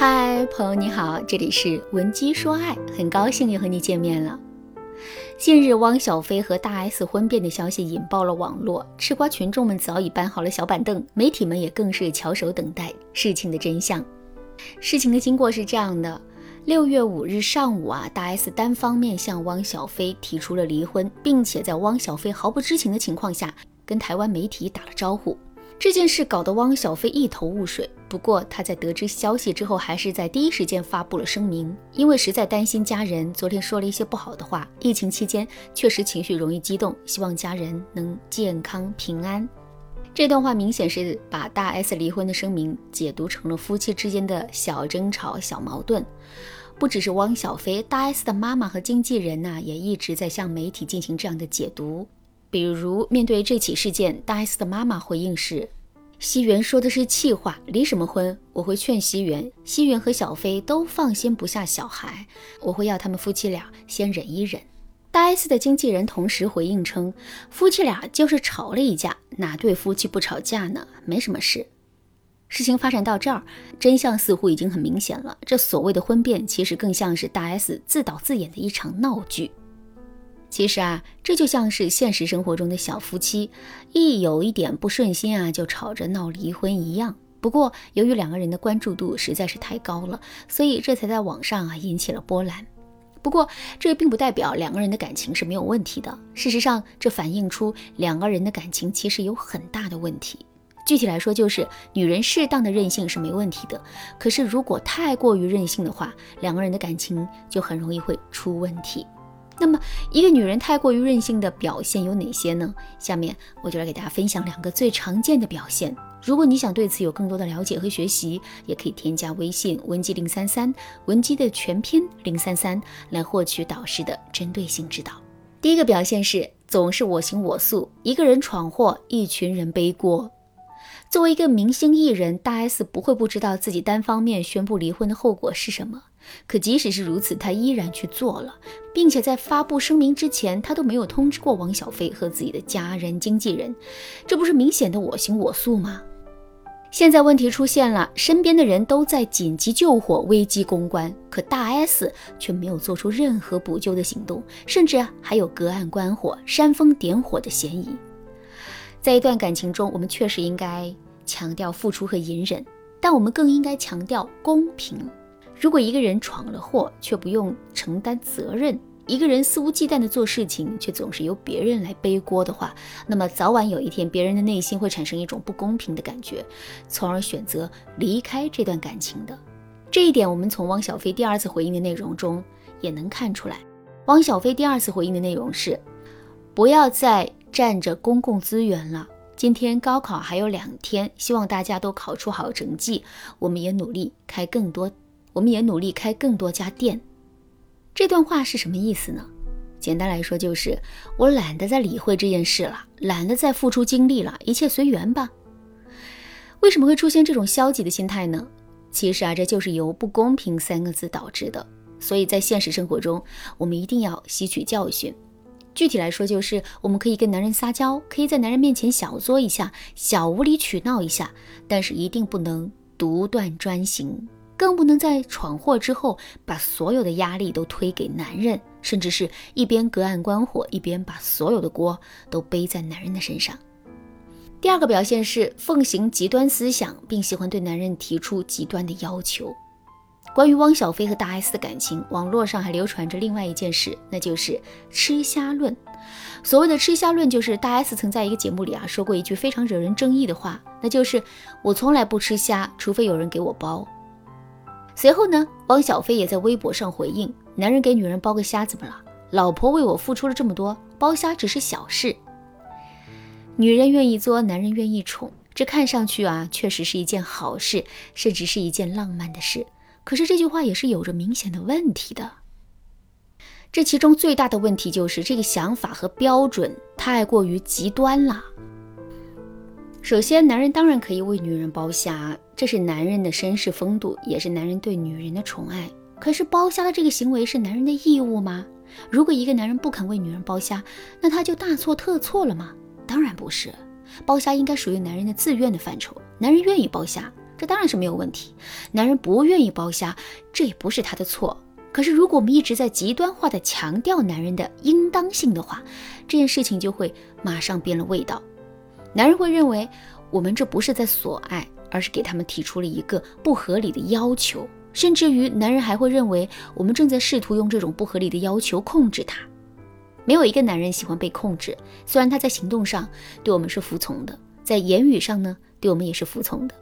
嗨，朋友你好，这里是文姬说爱，很高兴又和你见面了。近日，汪小菲和大 S 婚变的消息引爆了网络，吃瓜群众们早已搬好了小板凳，媒体们也更是翘首等待事情的真相。事情的经过是这样的：六月五日上午啊，大 S 单方面向汪小菲提出了离婚，并且在汪小菲毫不知情的情况下，跟台湾媒体打了招呼。这件事搞得汪小菲一头雾水。不过他在得知消息之后，还是在第一时间发布了声明，因为实在担心家人昨天说了一些不好的话。疫情期间确实情绪容易激动，希望家人能健康平安。这段话明显是把大 S 离婚的声明解读成了夫妻之间的小争吵、小矛盾。不只是汪小菲，大 S 的妈妈和经纪人呢，也一直在向媒体进行这样的解读。比如，面对这起事件，大 S 的妈妈回应是：“西元说的是气话，离什么婚？我会劝西元，西元和小飞都放心不下小孩，我会要他们夫妻俩先忍一忍。”大 S 的经纪人同时回应称：“夫妻俩就是吵了一架，哪对夫妻不吵架呢？没什么事。”事情发展到这儿，真相似乎已经很明显了。这所谓的婚变，其实更像是大 S 自导自演的一场闹剧。其实啊，这就像是现实生活中的小夫妻，一有一点不顺心啊，就吵着闹离婚一样。不过，由于两个人的关注度实在是太高了，所以这才在网上啊引起了波澜。不过，这并不代表两个人的感情是没有问题的。事实上，这反映出两个人的感情其实有很大的问题。具体来说，就是女人适当的任性是没问题的，可是如果太过于任性的话，两个人的感情就很容易会出问题。那么，一个女人太过于任性的表现有哪些呢？下面我就来给大家分享两个最常见的表现。如果你想对此有更多的了解和学习，也可以添加微信文姬零三三，文姬的全拼零三三，来获取导师的针对性指导。第一个表现是总是我行我素，一个人闯祸，一群人背锅。作为一个明星艺人，大 S 不会不知道自己单方面宣布离婚的后果是什么。可即使是如此，他依然去做了，并且在发布声明之前，他都没有通知过王小飞和自己的家人、经纪人，这不是明显的我行我素吗？现在问题出现了，身边的人都在紧急救火、危机公关，可大 S 却没有做出任何补救的行动，甚至还有隔岸观火、煽风点火的嫌疑。在一段感情中，我们确实应该强调付出和隐忍，但我们更应该强调公平。如果一个人闯了祸却不用承担责任，一个人肆无忌惮的做事情却总是由别人来背锅的话，那么早晚有一天，别人的内心会产生一种不公平的感觉，从而选择离开这段感情的。这一点，我们从汪小菲第二次回应的内容中也能看出来。汪小菲第二次回应的内容是：不要再占着公共资源了。今天高考还有两天，希望大家都考出好成绩，我们也努力开更多。我们也努力开更多家店。这段话是什么意思呢？简单来说，就是我懒得再理会这件事了，懒得再付出精力了，一切随缘吧。为什么会出现这种消极的心态呢？其实啊，这就是由“不公平”三个字导致的。所以在现实生活中，我们一定要吸取教训。具体来说，就是我们可以跟男人撒娇，可以在男人面前小作一下，小无理取闹一下，但是一定不能独断专行。更不能在闯祸之后把所有的压力都推给男人，甚至是一边隔岸观火，一边把所有的锅都背在男人的身上。第二个表现是奉行极端思想，并喜欢对男人提出极端的要求。关于汪小菲和大 S 的感情，网络上还流传着另外一件事，那就是吃虾论。所谓的吃虾论，就是大 S 曾在一个节目里啊说过一句非常惹人争议的话，那就是我从来不吃虾，除非有人给我包。随后呢，汪小菲也在微博上回应：“男人给女人剥个虾怎么了？老婆为我付出了这么多，剥虾只是小事。女人愿意作，男人愿意宠，这看上去啊，确实是一件好事，甚至是一件浪漫的事。可是这句话也是有着明显的问题的。这其中最大的问题就是这个想法和标准太过于极端了。首先，男人当然可以为女人剥虾。”这是男人的绅士风度，也是男人对女人的宠爱。可是剥虾的这个行为是男人的义务吗？如果一个男人不肯为女人剥虾，那他就大错特错了吗？当然不是，剥虾应该属于男人的自愿的范畴。男人愿意剥虾，这当然是没有问题。男人不愿意剥虾，这也不是他的错。可是如果我们一直在极端化的强调男人的应当性的话，这件事情就会马上变了味道。男人会认为我们这不是在索爱，而是给他们提出了一个不合理的要求，甚至于男人还会认为我们正在试图用这种不合理的要求控制他。没有一个男人喜欢被控制，虽然他在行动上对我们是服从的，在言语上呢对我们也是服从的，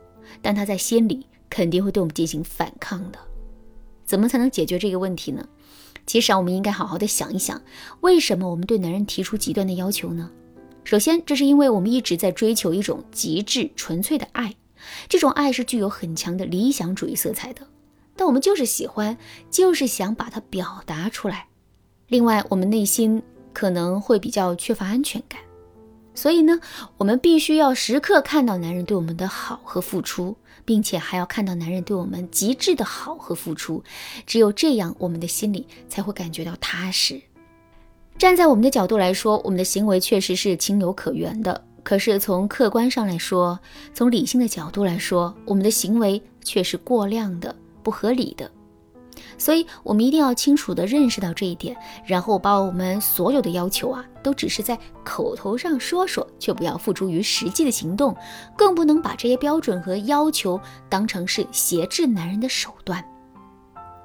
但他在心里肯定会对我们进行反抗的。怎么才能解决这个问题呢？其实啊，我们应该好好的想一想，为什么我们对男人提出极端的要求呢？首先，这是因为我们一直在追求一种极致纯粹的爱，这种爱是具有很强的理想主义色彩的。但我们就是喜欢，就是想把它表达出来。另外，我们内心可能会比较缺乏安全感，所以呢，我们必须要时刻看到男人对我们的好和付出，并且还要看到男人对我们极致的好和付出。只有这样，我们的心里才会感觉到踏实。站在我们的角度来说，我们的行为确实是情有可原的。可是从客观上来说，从理性的角度来说，我们的行为却是过量的、不合理的。所以，我们一定要清楚地认识到这一点，然后把我们所有的要求啊，都只是在口头上说说，却不要付诸于实际的行动，更不能把这些标准和要求当成是挟制男人的手段。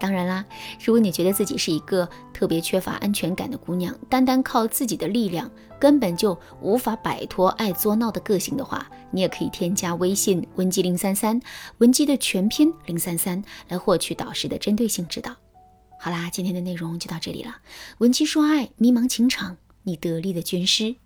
当然啦，如果你觉得自己是一个特别缺乏安全感的姑娘，单单靠自己的力量根本就无法摆脱爱作闹的个性的话，你也可以添加微信文姬零三三，文姬的全拼零三三，来获取导师的针对性指导。好啦，今天的内容就到这里了。文姬说爱，迷茫情场，你得力的军师。